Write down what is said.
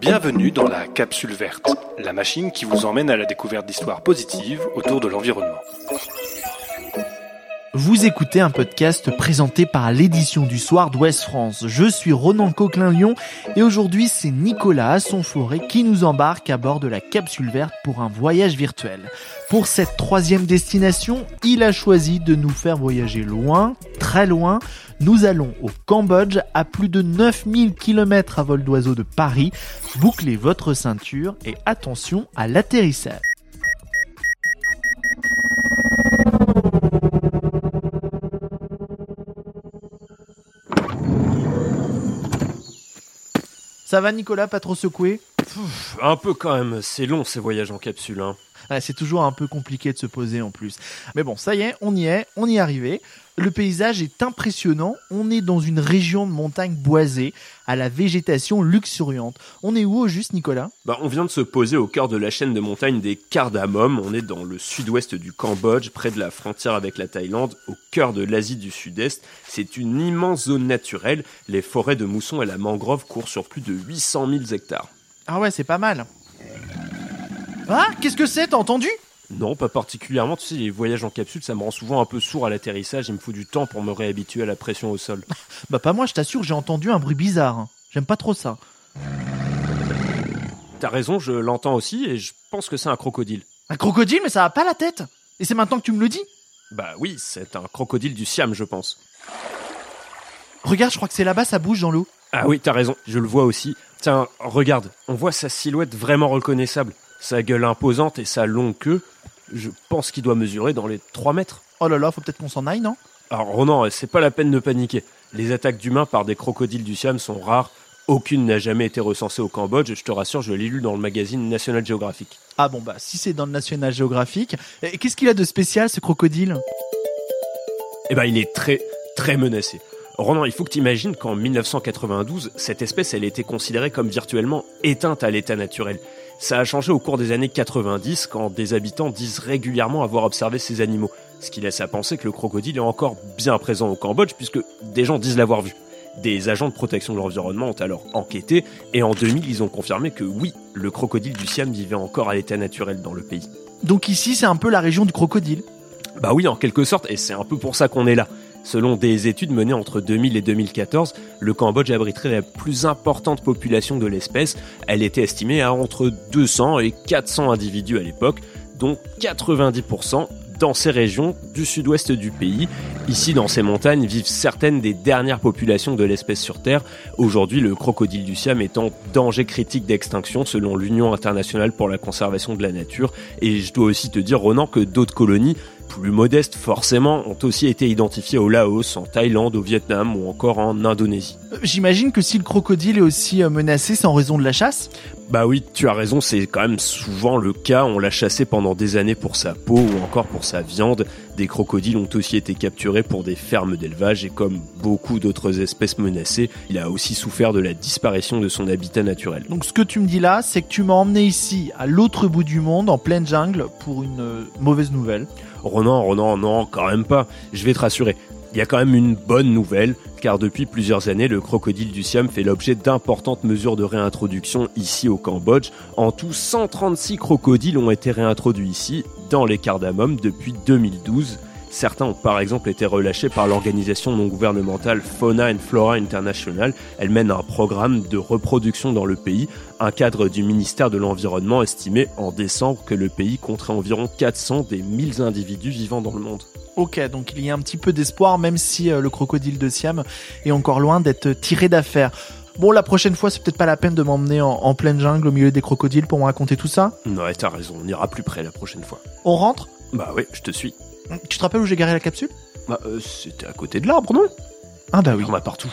Bienvenue dans la capsule verte, la machine qui vous emmène à la découverte d'histoires positives autour de l'environnement. Vous écoutez un podcast présenté par l'édition du soir d'Ouest France. Je suis Ronan Coquelin-Lyon et aujourd'hui c'est Nicolas Assonforêt qui nous embarque à bord de la capsule verte pour un voyage virtuel. Pour cette troisième destination, il a choisi de nous faire voyager loin, très loin. Nous allons au Cambodge à plus de 9000 km à vol d'oiseau de Paris. Bouclez votre ceinture et attention à l'atterrissage. Ça va Nicolas, pas trop secoué? Un peu quand même, c'est long ces voyages en capsule. Hein. C'est toujours un peu compliqué de se poser en plus. Mais bon, ça y est, on y est, on y est arrivé. Le paysage est impressionnant. On est dans une région de montagne boisée, à la végétation luxuriante. On est où au juste, Nicolas? Bah, On vient de se poser au cœur de la chaîne de montagnes des Cardamom. On est dans le sud-ouest du Cambodge, près de la frontière avec la Thaïlande, au cœur de l'Asie du Sud-Est. C'est une immense zone naturelle. Les forêts de mousson et la mangrove courent sur plus de 800 000 hectares. Ah ouais, c'est pas mal. Ah, qu'est-ce que c'est? T'as entendu? Non, pas particulièrement. Tu sais, les voyages en capsule, ça me rend souvent un peu sourd à l'atterrissage. Il me faut du temps pour me réhabituer à la pression au sol. bah pas moi, je t'assure, j'ai entendu un bruit bizarre. Hein. J'aime pas trop ça. T'as raison, je l'entends aussi et je pense que c'est un crocodile. Un crocodile, mais ça a pas la tête. Et c'est maintenant que tu me le dis? Bah oui, c'est un crocodile du Siam, je pense. Regarde, je crois que c'est là-bas, ça bouge dans l'eau. Ah oui, t'as raison, je le vois aussi. Tiens, regarde, on voit sa silhouette vraiment reconnaissable. Sa gueule imposante et sa longue queue. Je pense qu'il doit mesurer dans les 3 mètres. Oh là là, faut peut-être qu'on s'en aille, non? Alors Ronan, c'est pas la peine de paniquer. Les attaques d'humains par des crocodiles du Siam sont rares. Aucune n'a jamais été recensée au Cambodge, je te rassure, je l'ai lu dans le magazine National Geographic. Ah bon bah si c'est dans le National Geographic, qu'est-ce qu'il a de spécial ce crocodile? Eh ben il est très très menacé. Ronan, il faut que tu imagines qu'en 1992, cette espèce elle était considérée comme virtuellement éteinte à l'état naturel. Ça a changé au cours des années 90 quand des habitants disent régulièrement avoir observé ces animaux, ce qui laisse à penser que le crocodile est encore bien présent au Cambodge puisque des gens disent l'avoir vu. Des agents de protection de l'environnement ont alors enquêté et en 2000 ils ont confirmé que oui, le crocodile du Siam vivait encore à l'état naturel dans le pays. Donc ici c'est un peu la région du crocodile Bah oui en quelque sorte et c'est un peu pour ça qu'on est là. Selon des études menées entre 2000 et 2014, le Cambodge abriterait la plus importante population de l'espèce. Elle était estimée à entre 200 et 400 individus à l'époque, dont 90% dans ces régions du sud-ouest du pays. Ici, dans ces montagnes, vivent certaines des dernières populations de l'espèce sur Terre. Aujourd'hui, le crocodile du Siam est en danger critique d'extinction selon l'Union internationale pour la conservation de la nature. Et je dois aussi te dire, Ronan, que d'autres colonies plus modestes forcément ont aussi été identifiés au Laos, en Thaïlande, au Vietnam ou encore en Indonésie. Euh, j'imagine que si le crocodile est aussi euh, menacé, c'est en raison de la chasse? Bah oui, tu as raison, c'est quand même souvent le cas. On l'a chassé pendant des années pour sa peau ou encore pour sa viande. Des crocodiles ont aussi été capturés pour des fermes d'élevage et comme beaucoup d'autres espèces menacées, il a aussi souffert de la disparition de son habitat naturel. Donc ce que tu me dis là, c'est que tu m'as emmené ici, à l'autre bout du monde, en pleine jungle, pour une euh, mauvaise nouvelle. Ronan, Ronan, non, quand même pas. Je vais te rassurer. Il y a quand même une bonne nouvelle, car depuis plusieurs années, le crocodile du Siam fait l'objet d'importantes mesures de réintroduction ici au Cambodge. En tout, 136 crocodiles ont été réintroduits ici, dans les cardamom, depuis 2012. Certains ont par exemple été relâchés par l'organisation non gouvernementale Fauna and Flora International. Elle mène un programme de reproduction dans le pays. Un cadre du ministère de l'Environnement estimait en décembre que le pays compterait environ 400 des 1000 individus vivant dans le monde. Ok, donc il y a un petit peu d'espoir, même si euh, le crocodile de Siam est encore loin d'être tiré d'affaire. Bon, la prochaine fois, c'est peut-être pas la peine de m'emmener en, pleine jungle au milieu des crocodiles pour me raconter tout ça Non, t'as raison, on ira plus près la prochaine fois. On rentre? Bah oui, je te suis. Tu te rappelles où j'ai garé la capsule? Bah, euh, c'était à côté de l'arbre, non? Ah bah oui. On a partout.